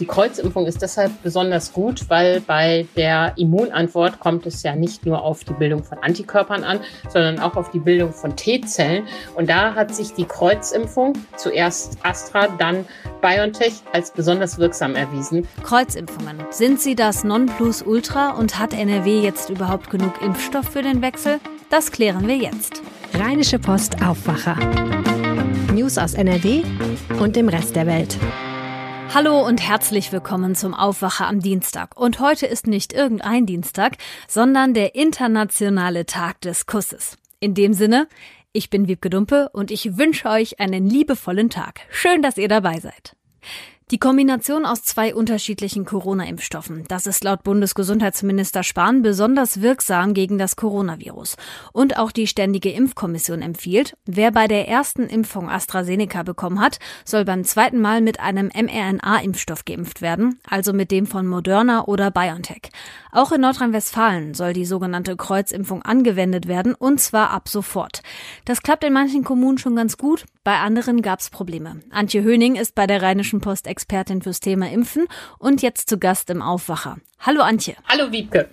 Die Kreuzimpfung ist deshalb besonders gut, weil bei der Immunantwort kommt es ja nicht nur auf die Bildung von Antikörpern an, sondern auch auf die Bildung von T-Zellen. Und da hat sich die Kreuzimpfung, zuerst Astra, dann BioNTech, als besonders wirksam erwiesen. Kreuzimpfungen. Sind sie das Nonplusultra und hat NRW jetzt überhaupt genug Impfstoff für den Wechsel? Das klären wir jetzt. Rheinische Post Aufwacher. News aus NRW und dem Rest der Welt. Hallo und herzlich willkommen zum Aufwacher am Dienstag. Und heute ist nicht irgendein Dienstag, sondern der internationale Tag des Kusses. In dem Sinne, ich bin Wiebke Dumpe und ich wünsche euch einen liebevollen Tag. Schön, dass ihr dabei seid. Die Kombination aus zwei unterschiedlichen Corona-Impfstoffen, das ist laut Bundesgesundheitsminister Spahn besonders wirksam gegen das Coronavirus. Und auch die Ständige Impfkommission empfiehlt, wer bei der ersten Impfung AstraZeneca bekommen hat, soll beim zweiten Mal mit einem mRNA-Impfstoff geimpft werden, also mit dem von Moderna oder BioNTech. Auch in Nordrhein-Westfalen soll die sogenannte Kreuzimpfung angewendet werden, und zwar ab sofort. Das klappt in manchen Kommunen schon ganz gut, bei anderen gab es Probleme. Antje Höning ist bei der Rheinischen Post Expertin fürs Thema Impfen und jetzt zu Gast im Aufwacher. Hallo Antje. Hallo Wiebke.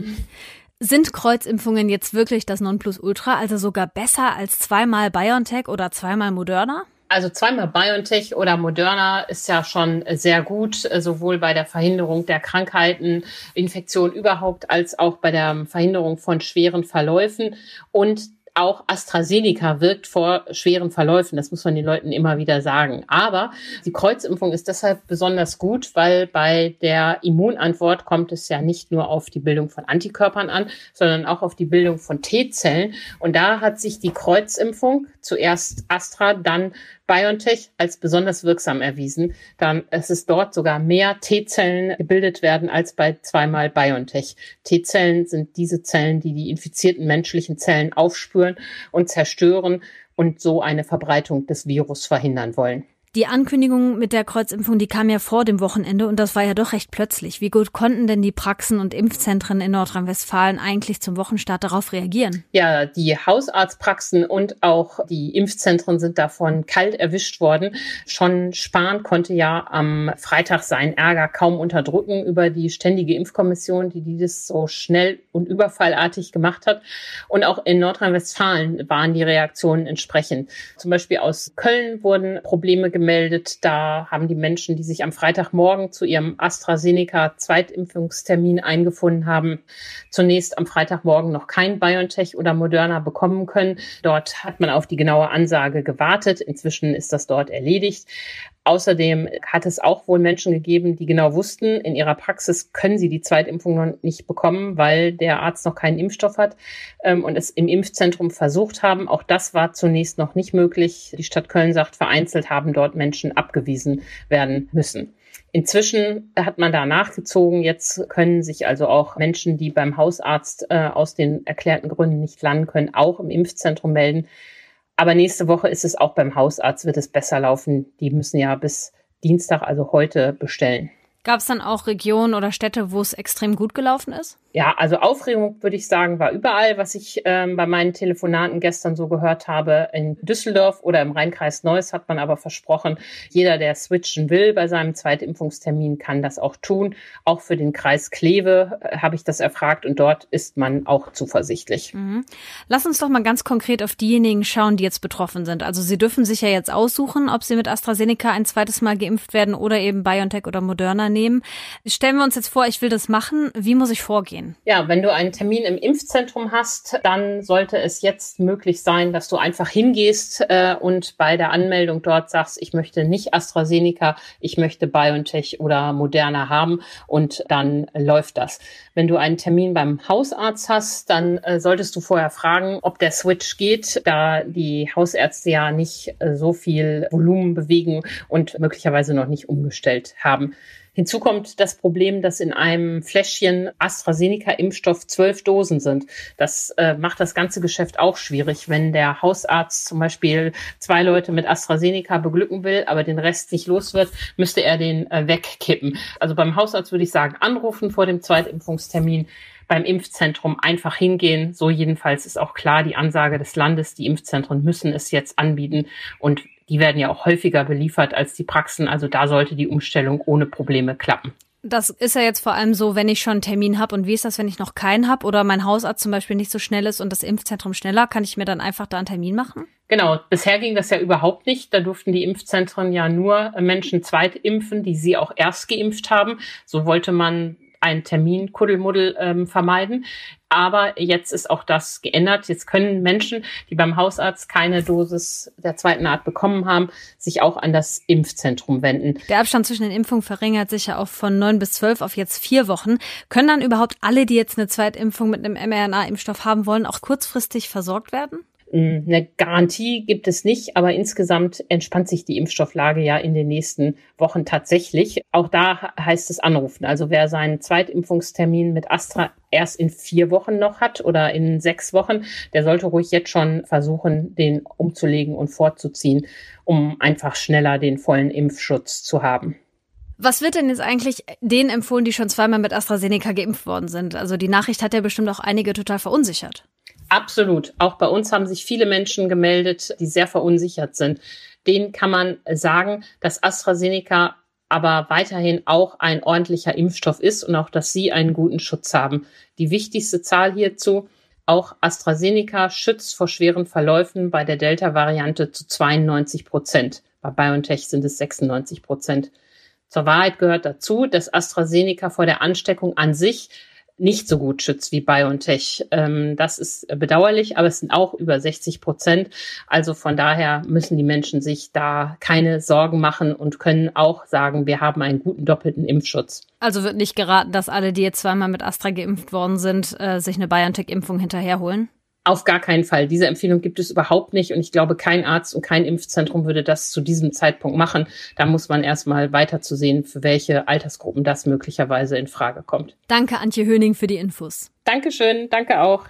Sind Kreuzimpfungen jetzt wirklich das Nonplusultra, also sogar besser als zweimal BioNTech oder zweimal Moderna? Also zweimal BioNTech oder Moderna ist ja schon sehr gut, sowohl bei der Verhinderung der Krankheiten, Infektion überhaupt, als auch bei der Verhinderung von schweren Verläufen. Und auch AstraZeneca wirkt vor schweren Verläufen. Das muss man den Leuten immer wieder sagen. Aber die Kreuzimpfung ist deshalb besonders gut, weil bei der Immunantwort kommt es ja nicht nur auf die Bildung von Antikörpern an, sondern auch auf die Bildung von T-Zellen. Und da hat sich die Kreuzimpfung, zuerst Astra, dann BioNTech als besonders wirksam erwiesen. Dann es ist dort sogar mehr T-Zellen gebildet werden als bei zweimal BioNTech. T-Zellen sind diese Zellen, die die infizierten menschlichen Zellen aufspüren und zerstören und so eine Verbreitung des Virus verhindern wollen. Die Ankündigung mit der Kreuzimpfung, die kam ja vor dem Wochenende und das war ja doch recht plötzlich. Wie gut konnten denn die Praxen und Impfzentren in Nordrhein-Westfalen eigentlich zum Wochenstart darauf reagieren? Ja, die Hausarztpraxen und auch die Impfzentren sind davon kalt erwischt worden. Schon Spahn konnte ja am Freitag seinen Ärger kaum unterdrücken über die ständige Impfkommission, die, die das so schnell und überfallartig gemacht hat. Und auch in Nordrhein-Westfalen waren die Reaktionen entsprechend. Zum Beispiel aus Köln wurden Probleme gemeldet gemeldet. Da haben die Menschen, die sich am Freitagmorgen zu ihrem AstraZeneca-Zweitimpfungstermin eingefunden haben, zunächst am Freitagmorgen noch kein BioNTech oder Moderna bekommen können. Dort hat man auf die genaue Ansage gewartet. Inzwischen ist das dort erledigt. Außerdem hat es auch wohl Menschen gegeben, die genau wussten, in ihrer Praxis können sie die Zweitimpfung noch nicht bekommen, weil der Arzt noch keinen Impfstoff hat ähm, und es im Impfzentrum versucht haben. Auch das war zunächst noch nicht möglich. Die Stadt Köln sagt, vereinzelt haben dort Menschen abgewiesen werden müssen. Inzwischen hat man da nachgezogen. Jetzt können sich also auch Menschen, die beim Hausarzt äh, aus den erklärten Gründen nicht landen können, auch im Impfzentrum melden. Aber nächste Woche ist es auch beim Hausarzt, wird es besser laufen. Die müssen ja bis Dienstag, also heute, bestellen. Gab es dann auch Regionen oder Städte, wo es extrem gut gelaufen ist? Ja, also Aufregung würde ich sagen, war überall, was ich ähm, bei meinen Telefonaten gestern so gehört habe. In Düsseldorf oder im Rheinkreis Neuss hat man aber versprochen, jeder, der switchen will bei seinem Zweitimpfungstermin, kann das auch tun. Auch für den Kreis Kleve äh, habe ich das erfragt und dort ist man auch zuversichtlich. Mhm. Lass uns doch mal ganz konkret auf diejenigen schauen, die jetzt betroffen sind. Also Sie dürfen sich ja jetzt aussuchen, ob Sie mit AstraZeneca ein zweites Mal geimpft werden oder eben BioNTech oder Moderna nehmen. Stellen wir uns jetzt vor, ich will das machen. Wie muss ich vorgehen? Ja, wenn du einen Termin im Impfzentrum hast, dann sollte es jetzt möglich sein, dass du einfach hingehst äh, und bei der Anmeldung dort sagst, ich möchte nicht AstraZeneca, ich möchte BioNTech oder Moderna haben und dann läuft das. Wenn du einen Termin beim Hausarzt hast, dann äh, solltest du vorher fragen, ob der Switch geht, da die Hausärzte ja nicht äh, so viel Volumen bewegen und möglicherweise noch nicht umgestellt haben. Hinzu kommt das Problem, dass in einem Fläschchen AstraZeneca-Impfstoff zwölf Dosen sind. Das äh, macht das ganze Geschäft auch schwierig, wenn der Hausarzt zum Beispiel zwei Leute mit AstraZeneca beglücken will, aber den Rest nicht los wird, müsste er den äh, wegkippen. Also beim Hausarzt würde ich sagen, anrufen vor dem Zweitimpfungstermin beim Impfzentrum einfach hingehen. So jedenfalls ist auch klar die Ansage des Landes, die Impfzentren müssen es jetzt anbieten. Und die werden ja auch häufiger beliefert als die Praxen. Also da sollte die Umstellung ohne Probleme klappen. Das ist ja jetzt vor allem so, wenn ich schon einen Termin habe. Und wie ist das, wenn ich noch keinen habe oder mein Hausarzt zum Beispiel nicht so schnell ist und das Impfzentrum schneller? Kann ich mir dann einfach da einen Termin machen? Genau, bisher ging das ja überhaupt nicht. Da durften die Impfzentren ja nur Menschen zweit impfen, die sie auch erst geimpft haben. So wollte man einen Termin Kuddelmuddel ähm, vermeiden. Aber jetzt ist auch das geändert. Jetzt können Menschen, die beim Hausarzt keine Dosis der zweiten Art bekommen haben, sich auch an das Impfzentrum wenden. Der Abstand zwischen den Impfungen verringert sich ja auch von neun bis zwölf auf jetzt vier Wochen. Können dann überhaupt alle, die jetzt eine Zweitimpfung mit einem mRNA-Impfstoff haben wollen, auch kurzfristig versorgt werden? Hm, eine Garantie gibt es nicht, aber insgesamt entspannt sich die Impfstofflage ja in den nächsten Wochen tatsächlich. Auch da heißt es anrufen. Also wer seinen Zweitimpfungstermin mit Astra erst in vier Wochen noch hat oder in sechs Wochen, der sollte ruhig jetzt schon versuchen, den umzulegen und vorzuziehen, um einfach schneller den vollen Impfschutz zu haben. Was wird denn jetzt eigentlich denen empfohlen, die schon zweimal mit AstraZeneca geimpft worden sind? Also die Nachricht hat ja bestimmt auch einige total verunsichert. Absolut. Auch bei uns haben sich viele Menschen gemeldet, die sehr verunsichert sind. Denen kann man sagen, dass AstraZeneca aber weiterhin auch ein ordentlicher Impfstoff ist und auch, dass sie einen guten Schutz haben. Die wichtigste Zahl hierzu, auch AstraZeneca schützt vor schweren Verläufen bei der Delta-Variante zu 92 Prozent. Bei BioNTech sind es 96 Prozent. Zur Wahrheit gehört dazu, dass AstraZeneca vor der Ansteckung an sich nicht so gut schützt wie BioNTech. Ähm, das ist bedauerlich, aber es sind auch über 60 Prozent. Also von daher müssen die Menschen sich da keine Sorgen machen und können auch sagen, wir haben einen guten doppelten Impfschutz. Also wird nicht geraten, dass alle, die jetzt zweimal mit Astra geimpft worden sind, äh, sich eine BioNTech-Impfung hinterherholen? Auf gar keinen Fall. Diese Empfehlung gibt es überhaupt nicht. Und ich glaube, kein Arzt und kein Impfzentrum würde das zu diesem Zeitpunkt machen. Da muss man erstmal weiter zu sehen, für welche Altersgruppen das möglicherweise in Frage kommt. Danke, Antje Höning, für die Infos. Dankeschön. Danke auch.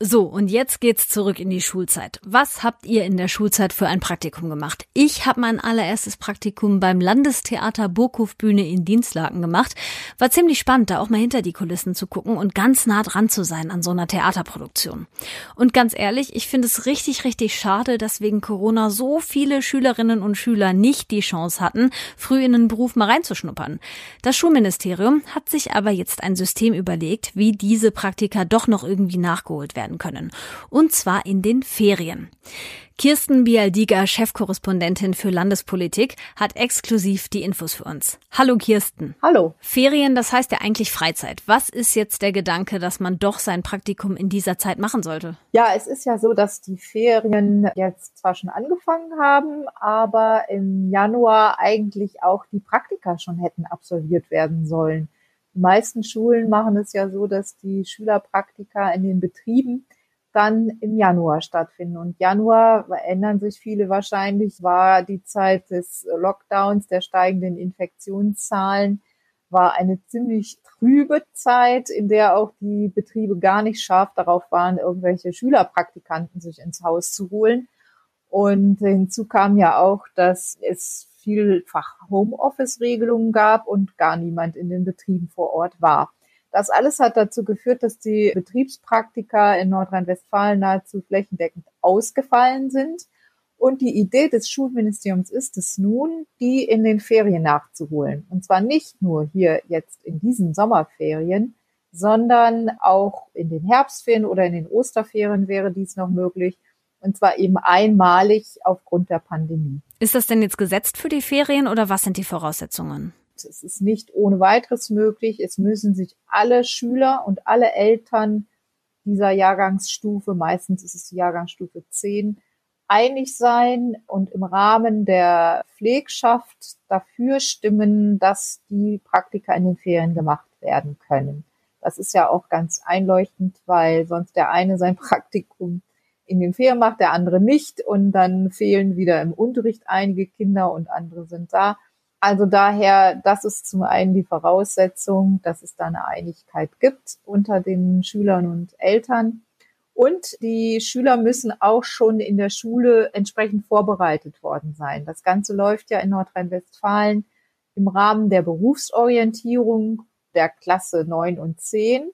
So, und jetzt geht's zurück in die Schulzeit. Was habt ihr in der Schulzeit für ein Praktikum gemacht? Ich habe mein allererstes Praktikum beim Landestheater Burghofbühne in Dienstlaken gemacht. War ziemlich spannend, da auch mal hinter die Kulissen zu gucken und ganz nah dran zu sein an so einer Theaterproduktion. Und ganz ehrlich, ich finde es richtig, richtig schade, dass wegen Corona so viele Schülerinnen und Schüler nicht die Chance hatten, früh in den Beruf mal reinzuschnuppern. Das Schulministerium hat sich aber jetzt ein System überlegt, wie diese Praktika doch noch irgendwie nachgeholt werden werden können. Und zwar in den Ferien. Kirsten Bialdiger, Chefkorrespondentin für Landespolitik, hat exklusiv die Infos für uns. Hallo Kirsten. Hallo. Ferien, das heißt ja eigentlich Freizeit. Was ist jetzt der Gedanke, dass man doch sein Praktikum in dieser Zeit machen sollte? Ja, es ist ja so, dass die Ferien jetzt zwar schon angefangen haben, aber im Januar eigentlich auch die Praktika schon hätten absolviert werden sollen. Die meisten Schulen machen es ja so, dass die Schülerpraktika in den Betrieben dann im Januar stattfinden. Und Januar erinnern sich viele wahrscheinlich, war die Zeit des Lockdowns, der steigenden Infektionszahlen, war eine ziemlich trübe Zeit, in der auch die Betriebe gar nicht scharf darauf waren, irgendwelche Schülerpraktikanten sich ins Haus zu holen. Und hinzu kam ja auch, dass es vielfach Homeoffice-Regelungen gab und gar niemand in den Betrieben vor Ort war. Das alles hat dazu geführt, dass die Betriebspraktika in Nordrhein-Westfalen nahezu flächendeckend ausgefallen sind. Und die Idee des Schulministeriums ist es nun, die in den Ferien nachzuholen. Und zwar nicht nur hier jetzt in diesen Sommerferien, sondern auch in den Herbstferien oder in den Osterferien wäre dies noch möglich. Und zwar eben einmalig aufgrund der Pandemie. Ist das denn jetzt gesetzt für die Ferien oder was sind die Voraussetzungen? Es ist nicht ohne weiteres möglich. Es müssen sich alle Schüler und alle Eltern dieser Jahrgangsstufe, meistens ist es die Jahrgangsstufe 10, einig sein und im Rahmen der Pflegschaft dafür stimmen, dass die Praktika in den Ferien gemacht werden können. Das ist ja auch ganz einleuchtend, weil sonst der eine sein Praktikum in den Ferien macht, der andere nicht und dann fehlen wieder im Unterricht einige Kinder und andere sind da. Also daher, das ist zum einen die Voraussetzung, dass es da eine Einigkeit gibt unter den Schülern und Eltern. Und die Schüler müssen auch schon in der Schule entsprechend vorbereitet worden sein. Das Ganze läuft ja in Nordrhein-Westfalen im Rahmen der Berufsorientierung der Klasse 9 und 10.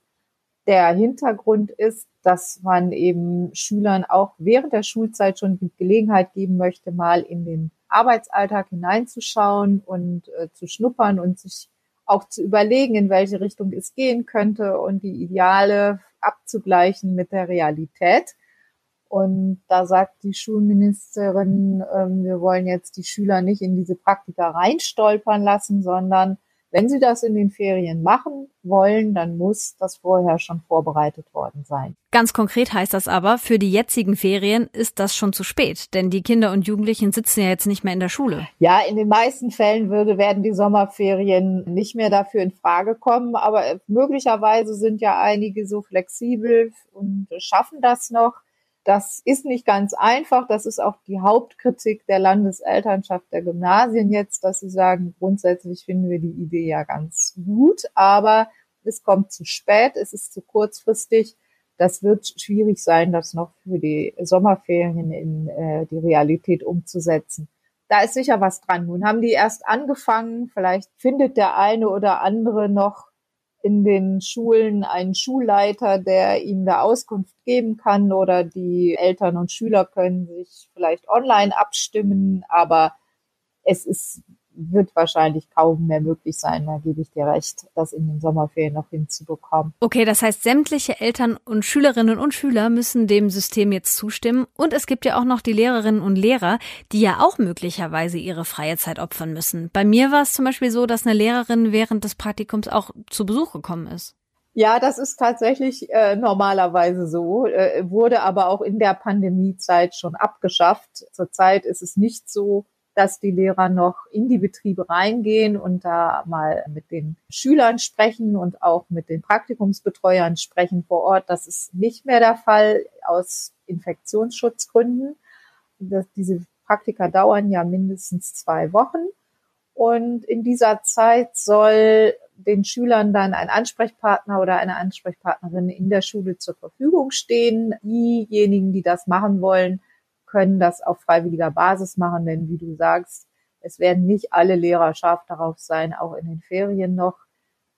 Der Hintergrund ist, dass man eben Schülern auch während der Schulzeit schon die Gelegenheit geben möchte, mal in den Arbeitsalltag hineinzuschauen und äh, zu schnuppern und sich auch zu überlegen, in welche Richtung es gehen könnte und die Ideale abzugleichen mit der Realität. Und da sagt die Schulministerin, äh, wir wollen jetzt die Schüler nicht in diese Praktika reinstolpern lassen, sondern wenn Sie das in den Ferien machen wollen, dann muss das vorher schon vorbereitet worden sein. Ganz konkret heißt das aber, für die jetzigen Ferien ist das schon zu spät, denn die Kinder und Jugendlichen sitzen ja jetzt nicht mehr in der Schule. Ja, in den meisten Fällen würde, werden die Sommerferien nicht mehr dafür in Frage kommen, aber möglicherweise sind ja einige so flexibel und schaffen das noch. Das ist nicht ganz einfach. Das ist auch die Hauptkritik der Landeselternschaft der Gymnasien jetzt, dass sie sagen, grundsätzlich finden wir die Idee ja ganz gut, aber es kommt zu spät, es ist zu kurzfristig. Das wird schwierig sein, das noch für die Sommerferien in äh, die Realität umzusetzen. Da ist sicher was dran. Nun haben die erst angefangen. Vielleicht findet der eine oder andere noch in den Schulen einen Schulleiter, der ihm da Auskunft geben kann oder die Eltern und Schüler können sich vielleicht online abstimmen, aber es ist wird wahrscheinlich kaum mehr möglich sein, da gebe ich dir recht, das in den Sommerferien noch hinzubekommen. Okay, das heißt, sämtliche Eltern und Schülerinnen und Schüler müssen dem System jetzt zustimmen. Und es gibt ja auch noch die Lehrerinnen und Lehrer, die ja auch möglicherweise ihre freie Zeit opfern müssen. Bei mir war es zum Beispiel so, dass eine Lehrerin während des Praktikums auch zu Besuch gekommen ist. Ja, das ist tatsächlich äh, normalerweise so, äh, wurde aber auch in der Pandemiezeit schon abgeschafft. Zurzeit ist es nicht so, dass die Lehrer noch in die Betriebe reingehen und da mal mit den Schülern sprechen und auch mit den Praktikumsbetreuern sprechen vor Ort. Das ist nicht mehr der Fall aus Infektionsschutzgründen. Das, diese Praktika dauern ja mindestens zwei Wochen. Und in dieser Zeit soll den Schülern dann ein Ansprechpartner oder eine Ansprechpartnerin in der Schule zur Verfügung stehen. Diejenigen, die das machen wollen, können das auf freiwilliger Basis machen, denn wie du sagst, es werden nicht alle Lehrer scharf darauf sein, auch in den Ferien noch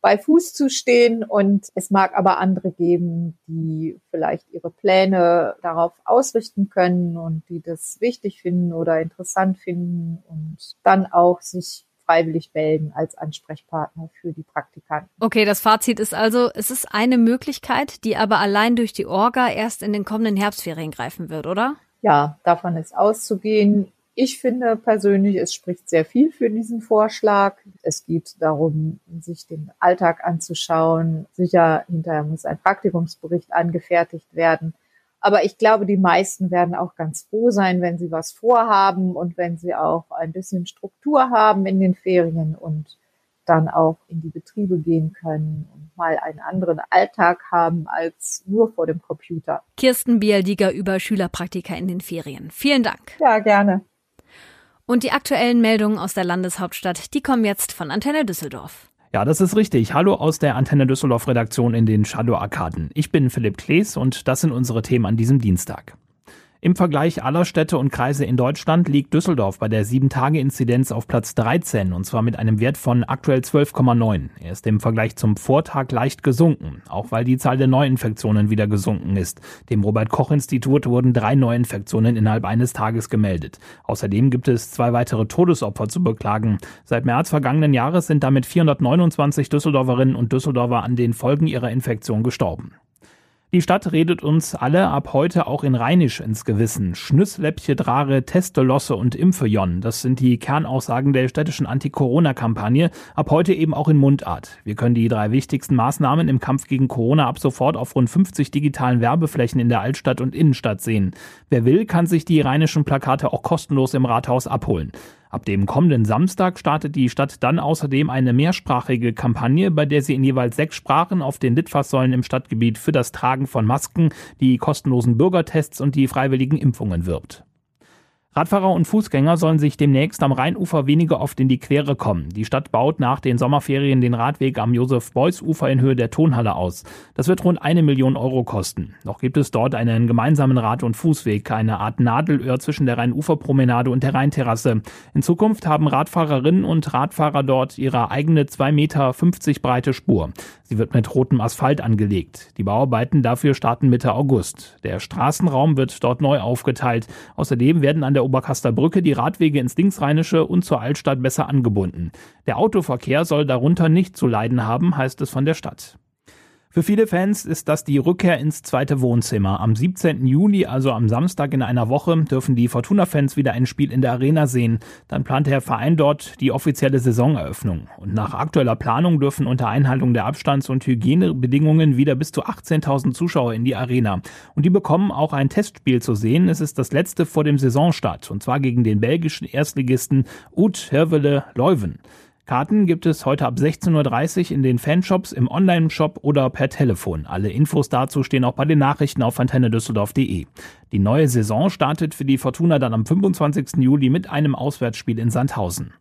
bei Fuß zu stehen. Und es mag aber andere geben, die vielleicht ihre Pläne darauf ausrichten können und die das wichtig finden oder interessant finden und dann auch sich freiwillig melden als Ansprechpartner für die Praktikanten. Okay, das Fazit ist also, es ist eine Möglichkeit, die aber allein durch die Orga erst in den kommenden Herbstferien greifen wird, oder? Ja, davon ist auszugehen. Ich finde persönlich, es spricht sehr viel für diesen Vorschlag. Es geht darum, sich den Alltag anzuschauen. Sicher, hinterher muss ein Praktikumsbericht angefertigt werden. Aber ich glaube, die meisten werden auch ganz froh sein, wenn sie was vorhaben und wenn sie auch ein bisschen Struktur haben in den Ferien und dann auch in die Betriebe gehen können und mal einen anderen Alltag haben als nur vor dem Computer. Kirsten Bialdiger über Schülerpraktika in den Ferien. Vielen Dank. Ja, gerne. Und die aktuellen Meldungen aus der Landeshauptstadt, die kommen jetzt von Antenne Düsseldorf. Ja, das ist richtig. Hallo aus der Antenne Düsseldorf Redaktion in den Shadow Arkaden. Ich bin Philipp Klees und das sind unsere Themen an diesem Dienstag. Im Vergleich aller Städte und Kreise in Deutschland liegt Düsseldorf bei der 7-Tage-Inzidenz auf Platz 13 und zwar mit einem Wert von aktuell 12,9. Er ist im Vergleich zum Vortag leicht gesunken, auch weil die Zahl der Neuinfektionen wieder gesunken ist. Dem Robert-Koch-Institut wurden drei Neuinfektionen innerhalb eines Tages gemeldet. Außerdem gibt es zwei weitere Todesopfer zu beklagen. Seit März vergangenen Jahres sind damit 429 Düsseldorferinnen und Düsseldorfer an den Folgen ihrer Infektion gestorben. Die Stadt redet uns alle ab heute auch in Rheinisch ins Gewissen. Schnüssläppche, Drare, Teste, Losse und Impfejon. Das sind die Kernaussagen der städtischen Anti-Corona-Kampagne. Ab heute eben auch in Mundart. Wir können die drei wichtigsten Maßnahmen im Kampf gegen Corona ab sofort auf rund 50 digitalen Werbeflächen in der Altstadt und Innenstadt sehen. Wer will, kann sich die rheinischen Plakate auch kostenlos im Rathaus abholen. Ab dem kommenden Samstag startet die Stadt dann außerdem eine mehrsprachige Kampagne, bei der sie in jeweils sechs Sprachen auf den Litfaßsäulen im Stadtgebiet für das Tragen von Masken, die kostenlosen Bürgertests und die freiwilligen Impfungen wirbt. Radfahrer und Fußgänger sollen sich demnächst am Rheinufer weniger oft in die Quere kommen. Die Stadt baut nach den Sommerferien den Radweg am Josef-Beuys-Ufer in Höhe der Tonhalle aus. Das wird rund eine Million Euro kosten. Noch gibt es dort einen gemeinsamen Rad- und Fußweg, eine Art Nadelöhr zwischen der Rheinuferpromenade und der Rheinterrasse. In Zukunft haben Radfahrerinnen und Radfahrer dort ihre eigene 2,50 Meter breite Spur. Sie wird mit rotem Asphalt angelegt. Die Bauarbeiten dafür starten Mitte August. Der Straßenraum wird dort neu aufgeteilt. Außerdem werden an der Oberkaster Brücke die Radwege ins Linksrheinische und zur Altstadt besser angebunden. Der Autoverkehr soll darunter nicht zu leiden haben, heißt es von der Stadt. Für viele Fans ist das die Rückkehr ins zweite Wohnzimmer. Am 17. Juli, also am Samstag in einer Woche, dürfen die Fortuna-Fans wieder ein Spiel in der Arena sehen. Dann plant der Verein dort die offizielle Saisoneröffnung. Und nach aktueller Planung dürfen unter Einhaltung der Abstands- und Hygienebedingungen wieder bis zu 18.000 Zuschauer in die Arena. Und die bekommen auch ein Testspiel zu sehen. Es ist das letzte vor dem Saisonstart. Und zwar gegen den belgischen Erstligisten Ut Hervele Leuven. Karten gibt es heute ab 16.30 Uhr in den Fanshops, im Online-Shop oder per Telefon. Alle Infos dazu stehen auch bei den Nachrichten auf antennedüsseldorf.de. Die neue Saison startet für die Fortuna dann am 25. Juli mit einem Auswärtsspiel in Sandhausen.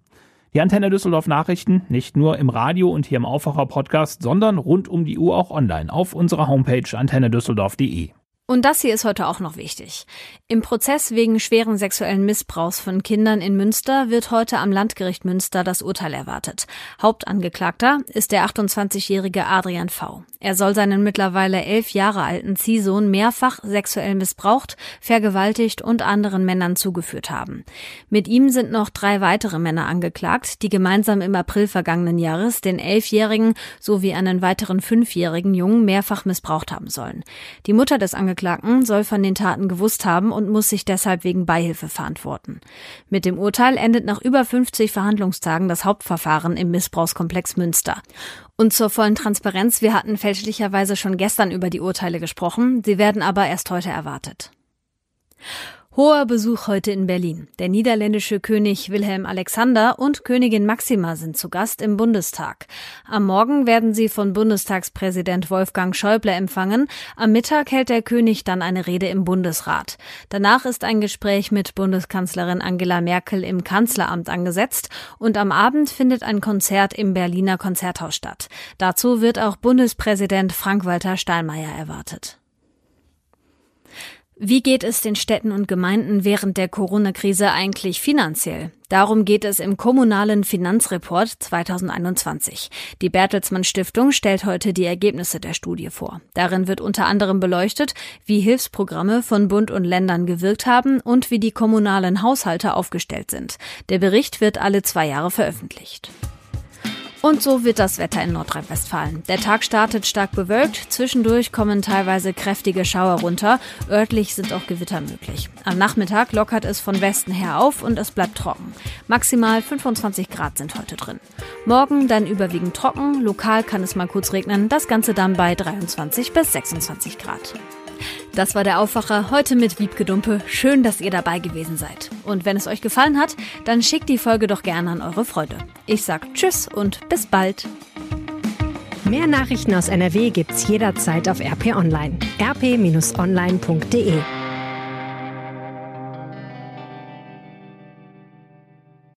Die Antenne Düsseldorf Nachrichten nicht nur im Radio und hier im Aufwacher Podcast, sondern rund um die Uhr auch online auf unserer Homepage antennedüsseldorf.de. Und das hier ist heute auch noch wichtig. Im Prozess wegen schweren sexuellen Missbrauchs von Kindern in Münster wird heute am Landgericht Münster das Urteil erwartet. Hauptangeklagter ist der 28-jährige Adrian V. Er soll seinen mittlerweile elf Jahre alten Ziehsohn mehrfach sexuell missbraucht, vergewaltigt und anderen Männern zugeführt haben. Mit ihm sind noch drei weitere Männer angeklagt, die gemeinsam im April vergangenen Jahres den elfjährigen sowie einen weiteren fünfjährigen Jungen mehrfach missbraucht haben sollen. Die Mutter des soll von den Taten gewusst haben und muss sich deshalb wegen Beihilfe verantworten. Mit dem Urteil endet nach über 50 Verhandlungstagen das Hauptverfahren im Missbrauchskomplex Münster. Und zur vollen Transparenz, wir hatten fälschlicherweise schon gestern über die Urteile gesprochen, sie werden aber erst heute erwartet. Hoher Besuch heute in Berlin. Der niederländische König Wilhelm Alexander und Königin Maxima sind zu Gast im Bundestag. Am Morgen werden sie von Bundestagspräsident Wolfgang Schäuble empfangen. Am Mittag hält der König dann eine Rede im Bundesrat. Danach ist ein Gespräch mit Bundeskanzlerin Angela Merkel im Kanzleramt angesetzt und am Abend findet ein Konzert im Berliner Konzerthaus statt. Dazu wird auch Bundespräsident Frank-Walter Steinmeier erwartet. Wie geht es den Städten und Gemeinden während der Corona-Krise eigentlich finanziell? Darum geht es im kommunalen Finanzreport 2021. Die Bertelsmann Stiftung stellt heute die Ergebnisse der Studie vor. Darin wird unter anderem beleuchtet, wie Hilfsprogramme von Bund und Ländern gewirkt haben und wie die kommunalen Haushalte aufgestellt sind. Der Bericht wird alle zwei Jahre veröffentlicht. Und so wird das Wetter in Nordrhein-Westfalen. Der Tag startet stark bewölkt, zwischendurch kommen teilweise kräftige Schauer runter, örtlich sind auch Gewitter möglich. Am Nachmittag lockert es von Westen her auf und es bleibt trocken. Maximal 25 Grad sind heute drin. Morgen dann überwiegend trocken, lokal kann es mal kurz regnen, das Ganze dann bei 23 bis 26 Grad. Das war der Aufwacher heute mit Wiebgedumpe. Schön, dass ihr dabei gewesen seid. Und wenn es euch gefallen hat, dann schickt die Folge doch gerne an eure Freunde. Ich sag Tschüss und bis bald. Mehr Nachrichten aus NRW gibt's jederzeit auf RP Online. rp-online.de